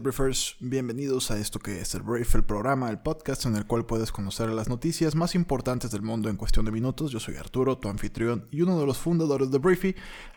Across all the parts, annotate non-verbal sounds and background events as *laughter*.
Briefers. Bienvenidos a esto que es el Brief, el programa, el podcast en el cual puedes conocer las noticias más importantes del mundo en cuestión de minutos. Yo soy Arturo, tu anfitrión y uno de los fundadores de Briefy,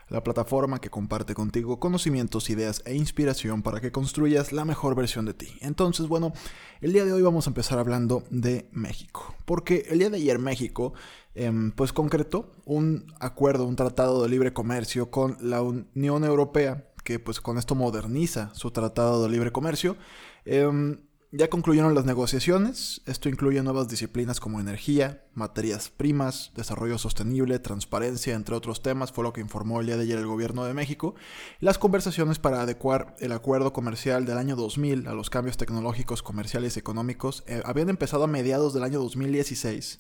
la plataforma que comparte contigo conocimientos, ideas e inspiración para que construyas la mejor versión de ti. Entonces, bueno, el día de hoy vamos a empezar hablando de México, porque el día de ayer México em, pues concretó un acuerdo, un tratado de libre comercio con la Unión Europea que pues con esto moderniza su tratado de libre comercio. Em, ya concluyeron las negociaciones, esto incluye nuevas disciplinas como energía, materias primas, desarrollo sostenible, transparencia, entre otros temas, fue lo que informó el día de ayer el gobierno de México. Las conversaciones para adecuar el acuerdo comercial del año 2000 a los cambios tecnológicos, comerciales y económicos eh, habían empezado a mediados del año 2016,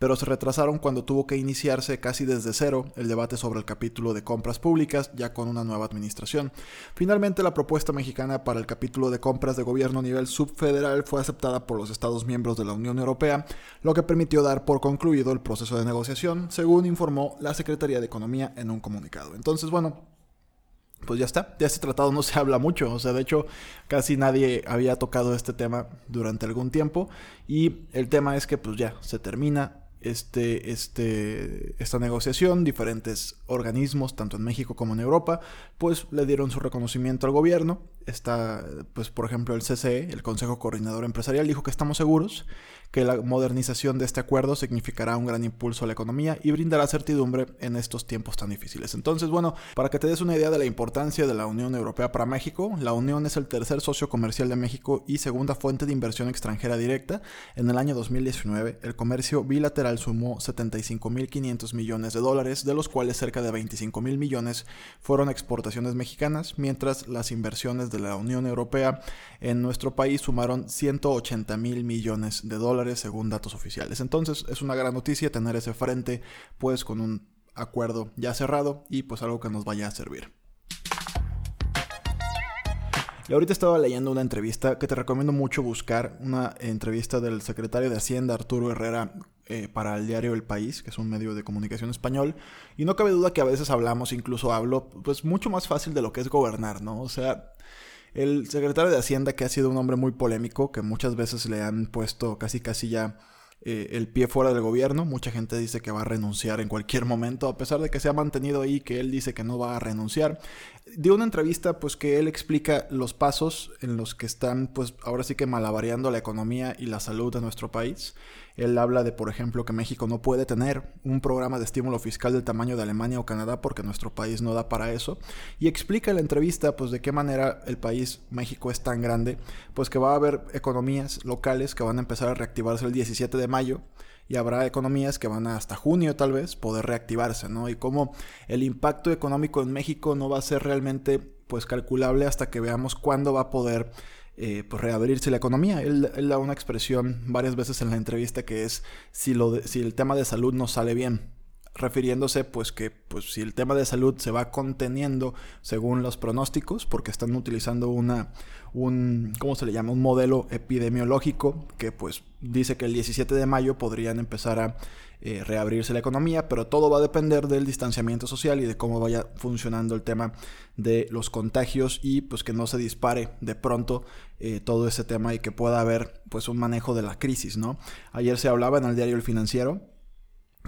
pero se retrasaron cuando tuvo que iniciarse casi desde cero el debate sobre el capítulo de compras públicas, ya con una nueva administración. Finalmente, la propuesta mexicana para el capítulo de compras de gobierno a nivel subfederal federal fue aceptada por los Estados miembros de la Unión Europea, lo que permitió dar por concluido el proceso de negociación, según informó la Secretaría de Economía en un comunicado. Entonces, bueno, pues ya está, de este tratado no se habla mucho, o sea, de hecho casi nadie había tocado este tema durante algún tiempo y el tema es que pues ya se termina, este, este, esta negociación, diferentes organismos, tanto en México como en Europa, pues le dieron su reconocimiento al gobierno. Está, pues por ejemplo, el CCE, el Consejo Coordinador Empresarial, dijo que estamos seguros que la modernización de este acuerdo significará un gran impulso a la economía y brindará certidumbre en estos tiempos tan difíciles. Entonces, bueno, para que te des una idea de la importancia de la Unión Europea para México, la Unión es el tercer socio comercial de México y segunda fuente de inversión extranjera directa. En el año 2019, el comercio bilateral sumó 75.500 millones de dólares, de los cuales cerca de 25.000 millones fueron exportaciones mexicanas, mientras las inversiones de la Unión Europea en nuestro país sumaron 180.000 millones de dólares según datos oficiales. Entonces es una gran noticia tener ese frente pues con un acuerdo ya cerrado y pues algo que nos vaya a servir. Y ahorita estaba leyendo una entrevista que te recomiendo mucho buscar, una entrevista del secretario de Hacienda Arturo Herrera eh, para el diario El País, que es un medio de comunicación español, y no cabe duda que a veces hablamos, incluso hablo, pues mucho más fácil de lo que es gobernar, ¿no? O sea, el secretario de Hacienda, que ha sido un hombre muy polémico, que muchas veces le han puesto casi casi ya eh, el pie fuera del gobierno. Mucha gente dice que va a renunciar en cualquier momento, a pesar de que se ha mantenido ahí, que él dice que no va a renunciar. Dio una entrevista, pues que él explica los pasos en los que están, pues ahora sí que malabareando la economía y la salud de nuestro país. Él habla de, por ejemplo, que México no puede tener un programa de estímulo fiscal del tamaño de Alemania o Canadá porque nuestro país no da para eso. Y explica en la entrevista, pues, de qué manera el país, México, es tan grande, pues que va a haber economías locales que van a empezar a reactivarse el 17 de mayo y habrá economías que van hasta junio tal vez poder reactivarse, ¿no? Y cómo el impacto económico en México no va a ser realmente pues calculable hasta que veamos cuándo va a poder eh, pues reabrirse la economía. Él, da una expresión varias veces en la entrevista que es si, lo si el tema de salud no sale bien, refiriéndose pues que pues si el tema de salud se va conteniendo según los pronósticos porque están utilizando una un ¿cómo se le llama? un modelo epidemiológico que pues dice que el 17 de mayo podrían empezar a eh, reabrirse la economía, pero todo va a depender del distanciamiento social y de cómo vaya funcionando el tema de los contagios y pues que no se dispare de pronto eh, todo ese tema y que pueda haber pues un manejo de la crisis, ¿no? Ayer se hablaba en el diario El Financiero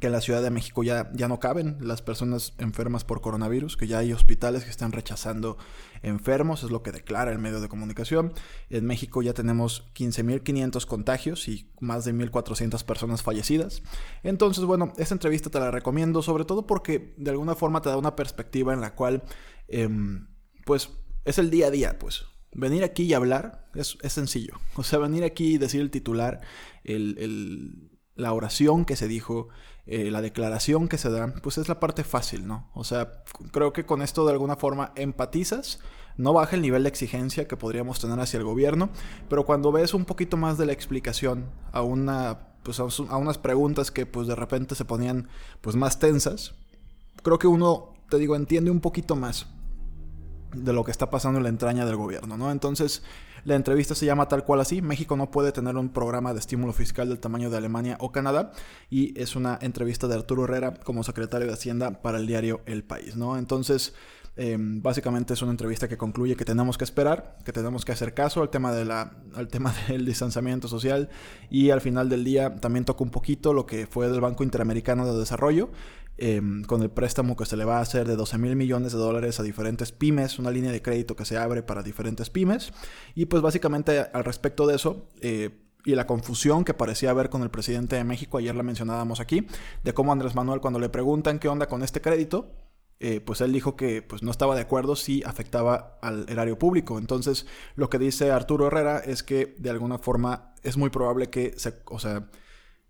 que en la Ciudad de México ya, ya no caben las personas enfermas por coronavirus, que ya hay hospitales que están rechazando enfermos, es lo que declara el medio de comunicación. En México ya tenemos 15.500 contagios y más de 1.400 personas fallecidas. Entonces, bueno, esta entrevista te la recomiendo, sobre todo porque de alguna forma te da una perspectiva en la cual, em, pues, es el día a día, pues. Venir aquí y hablar es, sencillo. O sea, venir aquí y decir el titular, el, la oración que se dijo, eh, la declaración que se da, pues es la parte fácil, ¿no? O sea, creo que con esto de alguna forma empatizas, no baja el nivel de exigencia que podríamos tener hacia el gobierno, pero cuando ves un poquito más de la explicación a una pues a, unas preguntas que pues de repente se ponían pues más tensas, creo que uno te digo, entiende un poquito más de lo que está pasando en la entraña del gobierno, ¿no? Entonces, la entrevista se llama tal cual así, México no puede tener un programa de estímulo fiscal del tamaño de Alemania o Canadá, y es una entrevista de Arturo Herrera como secretario de Hacienda para el diario El País, ¿no? Entonces, em, básicamente es una entrevista que concluye que tenemos que esperar, que tenemos que hacer caso al tema, de la, al tema *laughs* del distanciamiento social y al final del día también toca un poquito lo que fue del Banco Interamericano de Desarrollo, Em, con el préstamo que se le va a hacer de 12 mil millones de dólares a diferentes pymes, una línea de crédito que se abre para diferentes pymes. Y pues básicamente al respecto de eso, eh, y la confusión que parecía haber con el presidente de México, ayer la mencionábamos aquí, de cómo Andrés Manuel cuando le preguntan qué onda con este crédito, eh, pues él dijo que pues, no estaba de acuerdo si afectaba al erario público. Entonces, lo que dice Arturo Herrera es que de alguna forma es muy probable que se, o sea,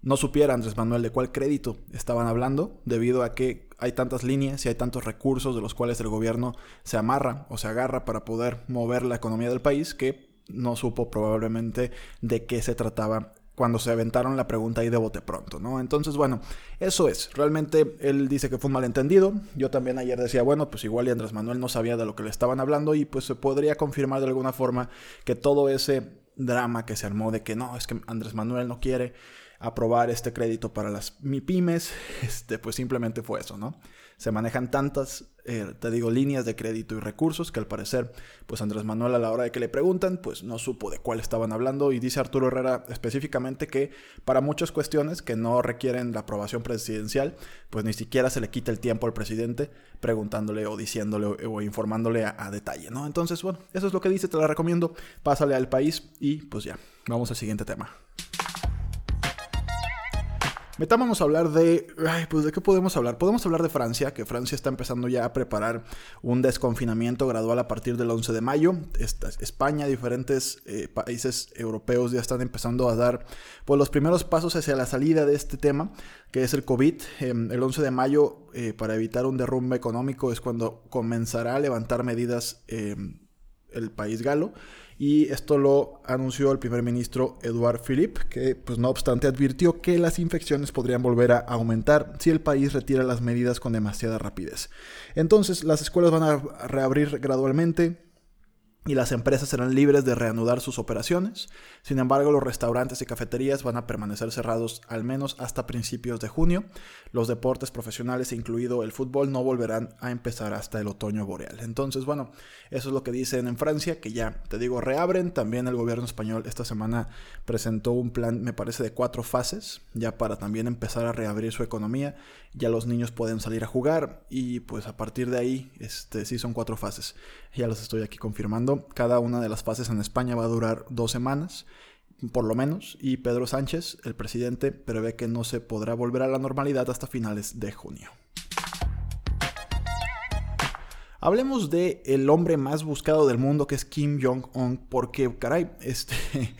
no supiera Andrés Manuel de cuál crédito estaban hablando, debido a que hay tantas líneas y hay tantos recursos de los cuales el gobierno se amarra o se agarra para poder mover la economía del país que no supo probablemente de qué se trataba cuando se aventaron la pregunta ahí de bote pronto, ¿no? Entonces, bueno, eso es. Realmente él dice que fue un malentendido. Yo también ayer decía, bueno, pues igual y Andrés Manuel no sabía de lo que le estaban hablando y pues se podría confirmar de alguna forma que todo ese drama que se armó de que no, es que Andrés Manuel no quiere aprobar este crédito para las pymes, *laughs* este, pues simplemente fue eso, ¿no? Se manejan tantas, eh, te digo, líneas de crédito y recursos que al parecer, pues Andrés Manuel a la hora de que le preguntan, pues no supo de cuál estaban hablando y dice Arturo Herrera específicamente que para muchas cuestiones que no requieren la aprobación presidencial, pues ni siquiera se le quita el tiempo al presidente preguntándole o diciéndole o, informándole a, a detalle, ¿no? Entonces, bueno, eso es lo que dice, te la recomiendo, pásale al país y pues ya, vamos al siguiente tema. Metámonos a hablar de. Ay, pues de qué podemos hablar. Podemos hablar de Francia, que Francia está empezando ya a preparar un desconfinamiento gradual a partir del 11 de mayo. España, diferentes eh, países europeos ya están empezando a dar pues, los primeros pasos hacia la salida de este tema, que es el COVID. Em, el 11 de mayo, eh, para evitar un derrumbe económico, es cuando comenzará a levantar medidas em, el país galo y esto lo anunció el primer ministro Eduard Philippe, que pues no obstante advirtió que las infecciones podrían volver a aumentar si el país retira las medidas con demasiada rapidez. Entonces las escuelas van a reabrir gradualmente, y las empresas serán libres de reanudar sus operaciones. Sin embargo, los restaurantes y cafeterías van a permanecer cerrados al menos hasta principios de junio. Los deportes profesionales, incluido el fútbol, no volverán a empezar hasta el otoño boreal. Entonces, bueno, eso es lo que dicen en Francia, que ya, te digo, reabren. También el gobierno español esta semana presentó un plan, me parece, de cuatro fases, ya para también empezar a reabrir su economía. Ya los niños pueden salir a jugar y pues a partir de ahí, este, sí son cuatro fases. Ya los estoy aquí confirmando. Cada una de las fases en España va a durar dos semanas, por lo menos, y Pedro Sánchez, el presidente, prevé que no se podrá volver a la normalidad hasta finales de junio. Hablemos de el hombre más buscado del mundo que es Kim Jong-un, porque, caray, este, *laughs*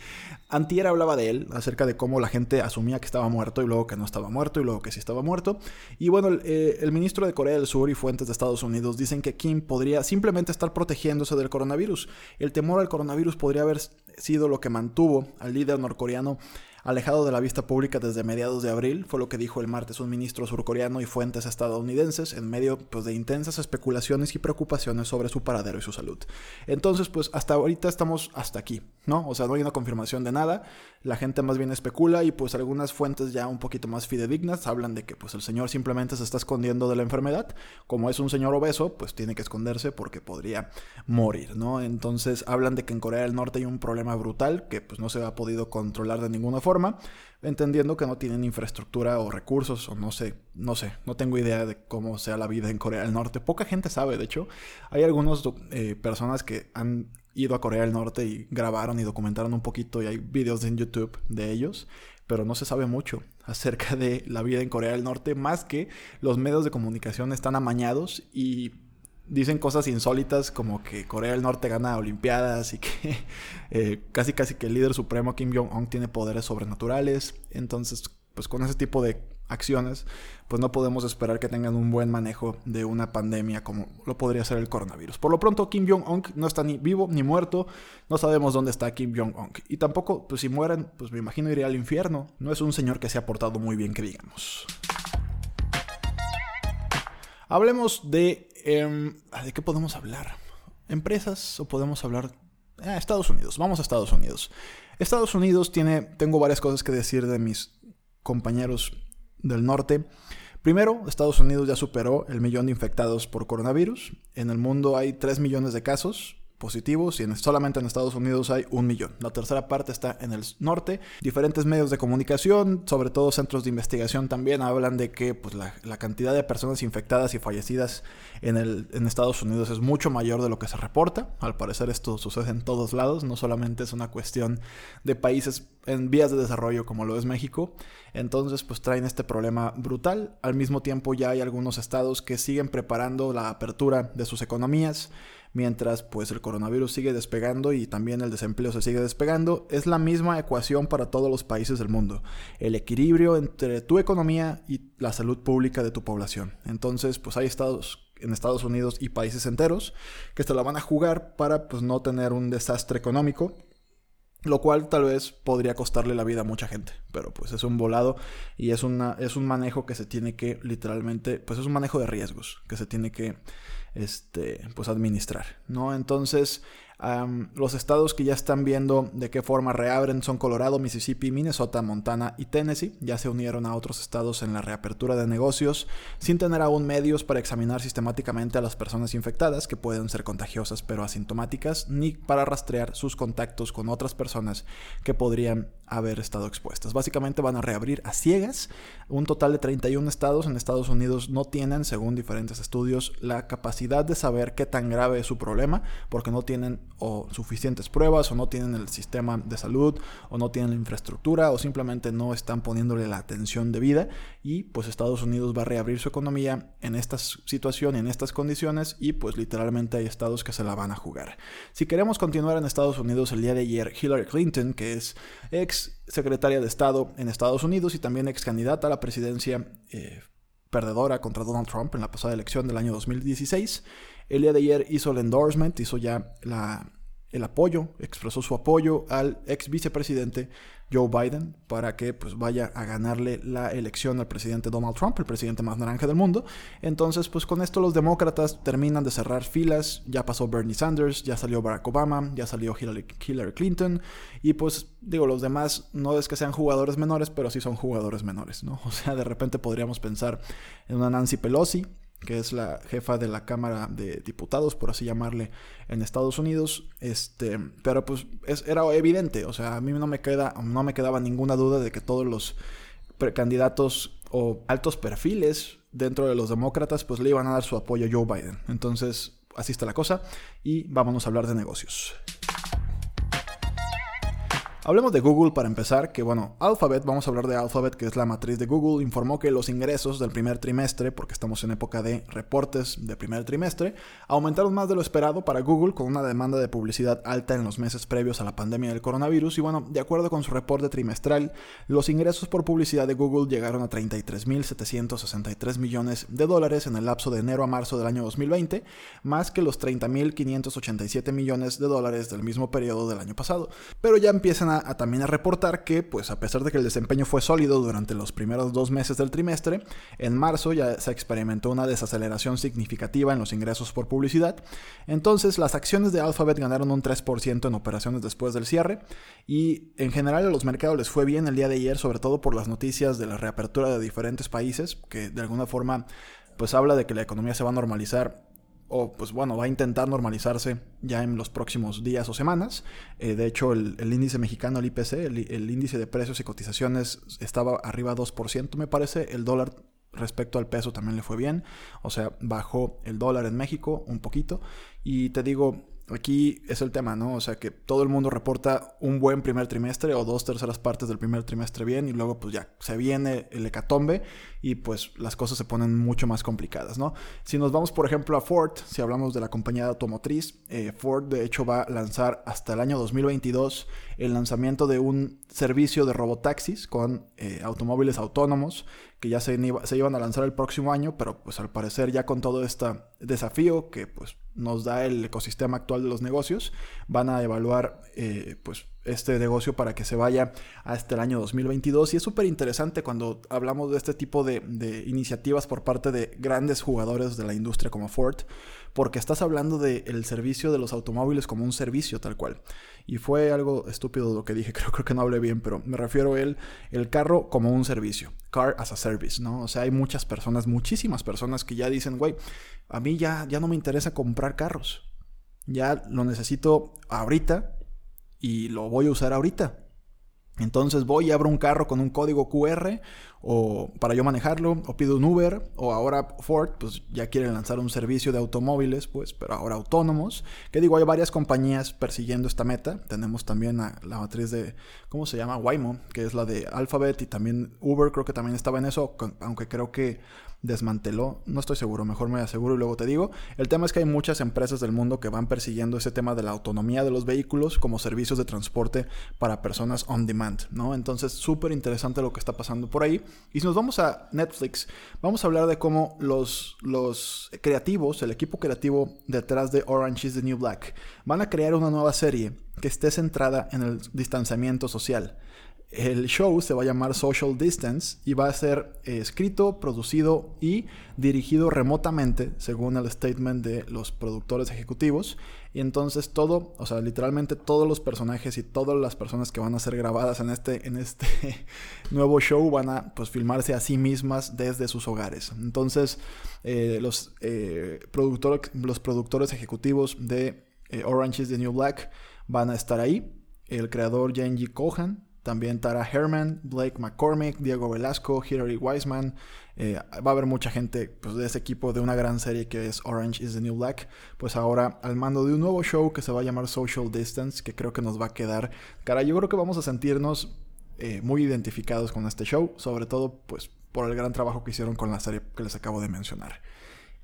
Antier hablaba de él, acerca de cómo la gente asumía que estaba muerto y luego que no estaba muerto y luego que sí estaba muerto. Y bueno, el, eh, el, ministro de Corea del Sur y fuentes de Estados Unidos dicen que Kim podría simplemente estar protegiéndose del coronavirus. El temor al coronavirus podría haber sido lo que mantuvo al líder norcoreano alejado de la vista pública desde mediados de abril, fue lo que dijo el martes un ministro surcoreano y fuentes estadounidenses en medio pues, de intensas especulaciones y preocupaciones sobre su paradero y su salud. Entonces, pues hasta ahorita estamos hasta aquí, ¿no? O sea, no hay una confirmación de nada, la gente más bien especula y pues algunas fuentes ya un poquito más fidedignas hablan de que pues el señor simplemente se está escondiendo de la enfermedad, como es un señor obeso, pues tiene que esconderse porque podría morir, ¿no? Entonces hablan de que en Corea del Norte hay un problema brutal que pues no se ha podido controlar de ninguna forma entendiendo que no tienen infraestructura o recursos, o no sé, no sé, no tengo idea de cómo sea la vida en Corea del Norte. Poca gente sabe, de hecho, hay algunas eh, personas que han ido a Corea del Norte y grabaron y documentaron un poquito y hay videos en YouTube de ellos, pero no se sabe mucho acerca de la vida en Corea del Norte, más que los medios de comunicación están amañados y dicen cosas insólitas como que Corea del Norte gana Olimpiadas y que *laughs* eh, casi casi que el líder supremo Kim Jong-un tiene poderes sobrenaturales. Entonces, pues con ese tipo de acciones, pues no podemos esperar que tengan un buen manejo de una pandemia como lo podría ser el coronavirus. Por lo pronto, Kim Jong-un no está ni vivo ni muerto, no sabemos dónde está Kim Jong-un. Y tampoco, pues si mueren, pues me imagino iría al infierno. No es un señor que se ha portado muy bien, que digamos. Hablemos de em, ¿de qué podemos hablar? ¿Empresas o podemos hablar... Ah, Estados Unidos, vamos a Estados Unidos. Estados Unidos tiene, tengo varias cosas que decir de mis compañeros del norte. Primero, Estados Unidos ya superó el millón de infectados por coronavirus. En el mundo hay 3 millones de casos, positivos y en, solamente en Estados Unidos hay un millón. La tercera parte está en el norte. Diferentes medios de comunicación, sobre todo centros de investigación también, hablan de que pues, la, cantidad de personas infectadas y fallecidas en, el, en Estados Unidos es mucho mayor de lo que se reporta. Al parecer esto sucede en todos lados, no solamente es una cuestión de países en vías de desarrollo como lo es México. Entonces pues traen este problema brutal. Al mismo tiempo ya hay algunos estados que siguen preparando la apertura de sus economías mientras pues el coronavirus sigue despegando y también el desempleo se sigue despegando, es la misma ecuación para todos los países del mundo, el equilibrio entre tu economía y la salud pública de tu población. Entonces, pues hay estados en Estados Unidos y países enteros que se la van a jugar para pues no tener un desastre económico lo cual tal vez podría costarle la vida a mucha gente, pero pues es un volado y es, una, es un manejo que se tiene que literalmente, pues es un manejo de riesgos que se tiene que este, pues administrar, ¿no? Entonces, los estados que ya están viendo de qué forma reabren son Colorado, Mississippi, Minnesota, Montana y Tennessee. Ya se unieron a otros estados en la reapertura de negocios sin tener aún medios para examinar sistemáticamente a las personas infectadas que pueden ser contagiosas pero asintomáticas, ni para rastrear sus contactos con otras personas que podrían haber estado expuestas. Básicamente van a reabrir a ciegas. Un total de 31 estados en Estados Unidos no tienen, según diferentes estudios, la capacidad de saber qué tan grave es su problema porque no tienen o suficientes pruebas o no tienen el sistema de salud o no tienen la infraestructura o simplemente no están poniéndole la atención debida y pues Estados Unidos va a reabrir su economía en esta situación, en estas condiciones y pues literalmente hay estados que se la van a jugar. Si queremos continuar en Estados Unidos el día de ayer, Hillary Clinton, que es ex secretaria de Estado en Estados Unidos y también ex candidata a la presidencia eh, perdedora contra Donald Trump en la pasada elección del año 2016, el día de ayer hizo el endorsement, hizo ya el apoyo, expresó su apoyo al ex vicepresidente Joe Biden para que pues vaya a ganarle la elección al presidente Donald Trump, el presidente más naranja del mundo. Entonces, pues con esto los demócratas terminan de cerrar filas. Ya pasó Bernie Sanders, ya salió Barack Obama, ya salió Hillary, Clinton. Y pues digo, los demás no es que sean jugadores menores, pero sí son jugadores menores, ¿no? *laughs* O sea, de repente podríamos pensar en una Nancy Pelosi, que es la jefa de la Cámara de Diputados, por así llamarle, en Estados Unidos. Este, pero pues era evidente, o sea, a mí no me, queda, no me quedaba ninguna duda de que todos los candidatos o altos perfiles dentro de los demócratas pues le iban a dar su apoyo a Joe Biden. Entonces, así está la cosa y vámonos a hablar de negocios. Hablemos de Google para empezar, que bueno, Alphabet, vamos a hablar de Alphabet, que es la matriz de Google, informó que los ingresos del primer trimestre, porque estamos en época de reportes de primer trimestre, aumentaron más de lo esperado para Google con una demanda de publicidad alta en los meses previos a la pandemia del coronavirus. Y bueno, de acuerdo con su reporte trimestral, los ingresos por publicidad de Google llegaron a 33.763 millones de dólares en el lapso de enero a marzo del año 2020, más que los 30.587 millones de dólares del mismo periodo del año pasado. Pero ya empiezan a, también a reportar que, pues a pesar de que el desempeño fue sólido durante los primeros dos meses del trimestre, en marzo ya se experimentó una desaceleración significativa en los ingresos por publicidad. Entonces, las acciones de Alphabet ganaron un 3% en operaciones después del cierre y en general a los mercados les fue bien el día de ayer, sobre todo por las noticias de la reapertura de diferentes países, que de alguna forma pues habla de que la economía se va a normalizar o pues bueno, va a intentar normalizarse ya en los próximos días o semanas. Eh, de hecho, el, índice mexicano, el IPC, el, índice de precios y cotizaciones estaba arriba 2%, me parece. El dólar respecto al peso también le fue bien. O sea, bajó el dólar en México un poquito. Y te digo, Aquí es el tema, ¿no? O sea, que todo el mundo reporta un buen primer trimestre o dos terceras partes del primer trimestre bien y luego pues ya se viene el hecatombe y pues las cosas se ponen mucho más complicadas, ¿no? Si nos vamos, por ejemplo, a Ford, si hablamos de la compañía automotriz, eh, Ford de hecho va a lanzar hasta el año 2022 el lanzamiento de un servicio de robotaxis con eh, automóviles autónomos que ya se, se, iban a lanzar el próximo año, pero pues al parecer ya con todo este desafío que pues nos da el ecosistema actual de los negocios, van a evaluar eh, pues este negocio para que se vaya hasta el año 2022 y es súper interesante cuando hablamos de este tipo de, iniciativas por parte de grandes jugadores de la industria como Ford porque estás hablando del servicio de los automóviles como un servicio tal cual. Y fue algo estúpido lo que dije, *laughs* creo, creo que no hablé bien, pero me refiero a él, el carro como un servicio, car as a service, ¿no? O sea, hay muchas personas, muchísimas personas que ya dicen, güey, a mí ya, ya no me interesa comprar carros, ya lo necesito ahorita y lo voy a usar ahorita. Entonces voy y abro un carro con un código QR o para yo manejarlo, o pido un Uber, o ahora Ford, pues ya quieren lanzar un servicio de automóviles, pues, pero ahora autónomos. Que digo, hay varias compañías persiguiendo esta meta. Tenemos también a la matriz de, ¿cómo se llama? Waymo, que es la de Alphabet, y también Uber creo que también estaba en eso, aunque creo que desmanteló, no estoy seguro, mejor me aseguro y luego te digo. El tema es que hay muchas empresas del mundo que van persiguiendo ese tema de la autonomía de los vehículos como servicios de transporte para personas on demand, ¿no? Entonces, súper interesante lo que está pasando por ahí. Y si nos vamos a Netflix, vamos a hablar de cómo los, los creativos, el equipo creativo detrás de Orange is the New Black, van a crear una nueva serie que esté centrada en el distanciamiento social. El show se va a llamar Social Distance y va a ser eh, escrito, producido y dirigido remotamente, según el statement de los productores ejecutivos. Y entonces todo, o sea, literalmente todos los personajes y todas las personas que van a ser grabadas en este, en este *laughs* nuevo show van a pues filmarse a sí mismas desde sus hogares. Entonces, eh, los, eh, los productores ejecutivos de Orange is the New Black van a estar ahí. El creador Genji Kohan también Tara Herman, Blake McCormick, Diego Velasco, Hilary Wiseman. Eh, va a haber mucha gente pues, de ese equipo de una gran serie que es Orange is the New Black. Pues ahora al mando de un nuevo show que se va a llamar Social Distance, que creo que nos va a quedar. Cara, yo creo que vamos a sentirnos eh, muy identificados con este show, sobre todo pues por el gran trabajo que hicieron con la serie que les acabo de mencionar.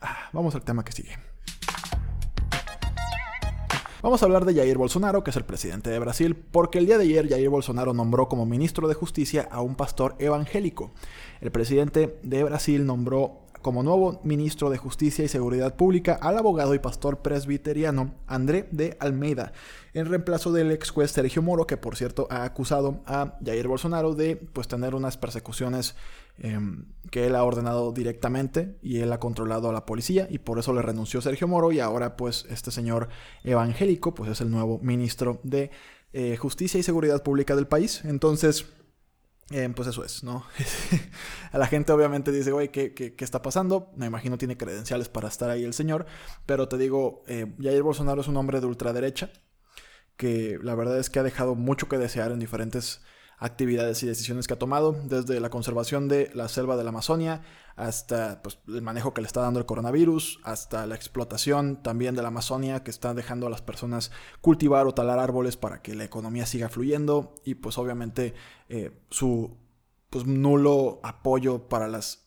Ah, vamos al tema que sigue. Vamos a hablar de Jair Bolsonaro, que es el presidente de Brasil, porque el día de ayer Jair Bolsonaro nombró como ministro de Justicia a un pastor evangélico. El presidente de Brasil nombró como nuevo ministro de Justicia y Seguridad Pública al abogado y pastor presbiteriano André de Almeida, en reemplazo del ex juez Sergio Moro, que por cierto ha acusado a Jair Bolsonaro de pues tener unas persecuciones em, que él ha ordenado directamente y él ha controlado a la policía y por eso le renunció Sergio Moro y ahora pues este señor evangélico pues es el nuevo ministro de eh, Justicia y Seguridad Pública del país. Entonces eh, pues eso es, ¿no? *laughs* a la gente obviamente dice, güey, ¿qué, ¿qué, está pasando? Me imagino tiene credenciales para estar ahí el señor, pero te digo, eh, Jair Bolsonaro es un hombre de ultraderecha, que la verdad es que ha dejado mucho que desear en diferentes actividades y decisiones que ha tomado, desde la conservación de la selva de la Amazonia hasta pues, el manejo que le está dando el coronavirus, hasta la explotación también de la Amazonia que está dejando a las personas cultivar o talar árboles para que la economía siga fluyendo y pues obviamente eh, su pues, nulo apoyo para las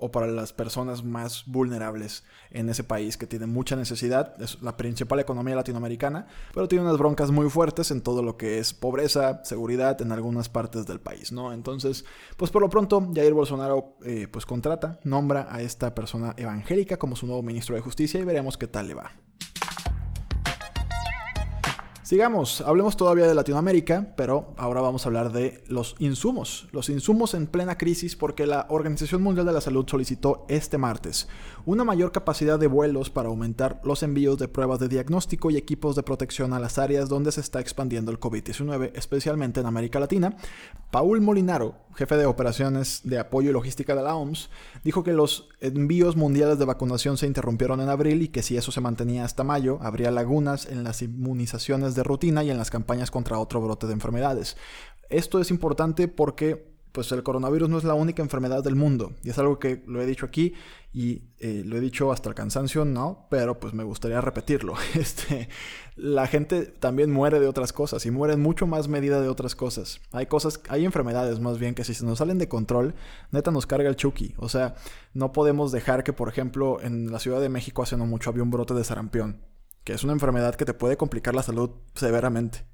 o para las personas más vulnerables en ese país que tiene mucha necesidad. Es la principal economía latinoamericana, pero tiene unas broncas muy fuertes en todo lo que es pobreza, seguridad en algunas partes del país, ¿no? Entonces, pues por lo pronto, Jair Bolsonaro eh, pues contrata, nombra a esta persona evangélica como su nuevo ministro de Justicia y veremos qué tal le va. Sigamos, hablemos todavía de Latinoamérica, pero ahora vamos a hablar de los insumos. Los insumos en plena crisis porque la Organización Mundial de la Salud solicitó este martes una mayor capacidad de vuelos para aumentar los envíos de pruebas de diagnóstico y equipos de protección a las áreas donde se está expandiendo el COVID-19, especialmente en América Latina. Paul Molinaro, jefe de operaciones de apoyo y logística de la OMS, dijo que los envíos mundiales de vacunación se interrumpieron en abril y que si eso se mantenía hasta mayo, habría lagunas en las inmunizaciones de rutina y en las campañas contra otro brote de enfermedades. Esto es importante porque pues el coronavirus no es la única enfermedad del mundo. Y es algo que lo he dicho aquí y eh, lo he dicho hasta el cansancio, ¿no? Pero pues me gustaría repetirlo. *laughs* Este, la gente también muere de otras cosas y muere en mucho más medida de otras cosas. Hay cosas, hay enfermedades más bien que si se nos salen de control, neta nos carga el chuki. O sea, no podemos dejar que, por ejemplo, en la Ciudad de México hace no mucho había un brote de sarampión, es una enfermedad que te puede complicar la salud severamente.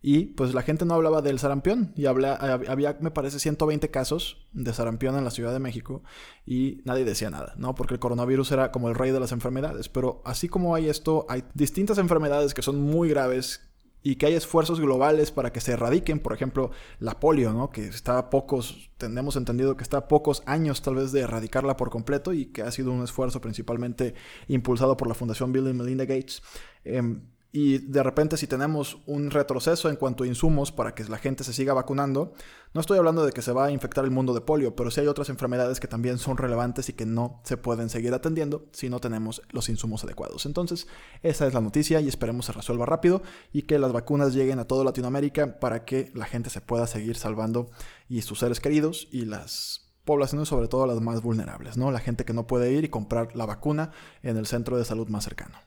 Y pues la gente no hablaba del sarampión. Y habla, había, me parece, 120 casos de sarampión en la Ciudad de México. Y nadie decía nada, ¿no? Porque el coronavirus era como el rey de las enfermedades. Pero así como hay esto, hay distintas enfermedades que son muy graves y que hay esfuerzos globales para que se erradiquen, por ejemplo, la polio, ¿no? que está a pocos, tenemos entendido que está a pocos años tal vez de erradicarla por completo y que ha sido un esfuerzo principalmente impulsado por la Fundación Bill y Melinda Gates. Em, y de repente si tenemos un retroceso en cuanto a insumos para que la gente se siga vacunando, no estoy hablando de que se va a infectar el mundo de polio, pero sí hay otras enfermedades que también son relevantes y que no se pueden seguir atendiendo si no tenemos los insumos adecuados. Entonces, esa es la noticia y esperemos se resuelva rápido y que las vacunas lleguen a toda Latinoamérica para que la gente se pueda seguir salvando y sus seres queridos y las poblaciones, sobre todo las más vulnerables, ¿no? La gente que no puede ir y comprar la vacuna en el centro de salud más cercano.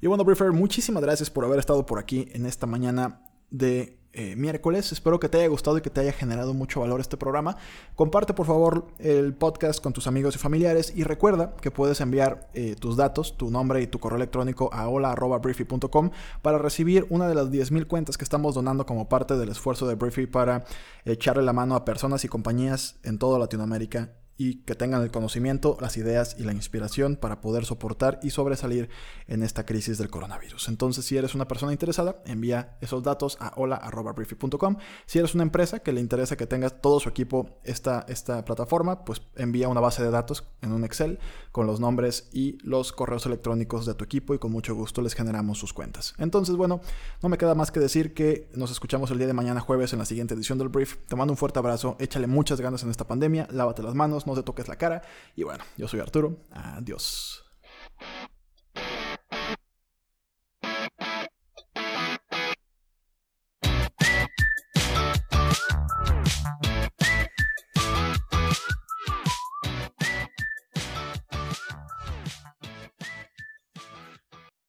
Y bueno, Briefer, muchísimas gracias por haber estado por aquí en esta mañana de eh, miércoles. Espero que te haya gustado y que te haya generado mucho valor este programa. Comparte por favor el podcast con tus amigos y familiares y recuerda que puedes enviar eh, tus datos, tu nombre y tu correo electrónico a hola.briefy.com para recibir una de las 10.000 cuentas que estamos donando como parte del esfuerzo de Briefy para echarle la mano a personas y compañías en toda Latinoamérica y que tengan el conocimiento, las ideas y la inspiración para poder soportar y sobresalir en esta crisis del coronavirus. Entonces, si eres una persona interesada, envía esos datos a hola.briefy.com. Si eres una empresa que le interesa que tengas todo su equipo esta, esta plataforma, pues envía una base de datos en un Excel con los nombres y los correos electrónicos de tu equipo y con mucho gusto les generamos sus cuentas. Entonces, bueno, no me queda más que decir que nos escuchamos el día de mañana jueves en la siguiente edición del Brief. Te mando un fuerte abrazo, échale muchas ganas en esta pandemia, lávate las manos, no te toques la cara. Y bueno, yo soy Arturo. Adiós.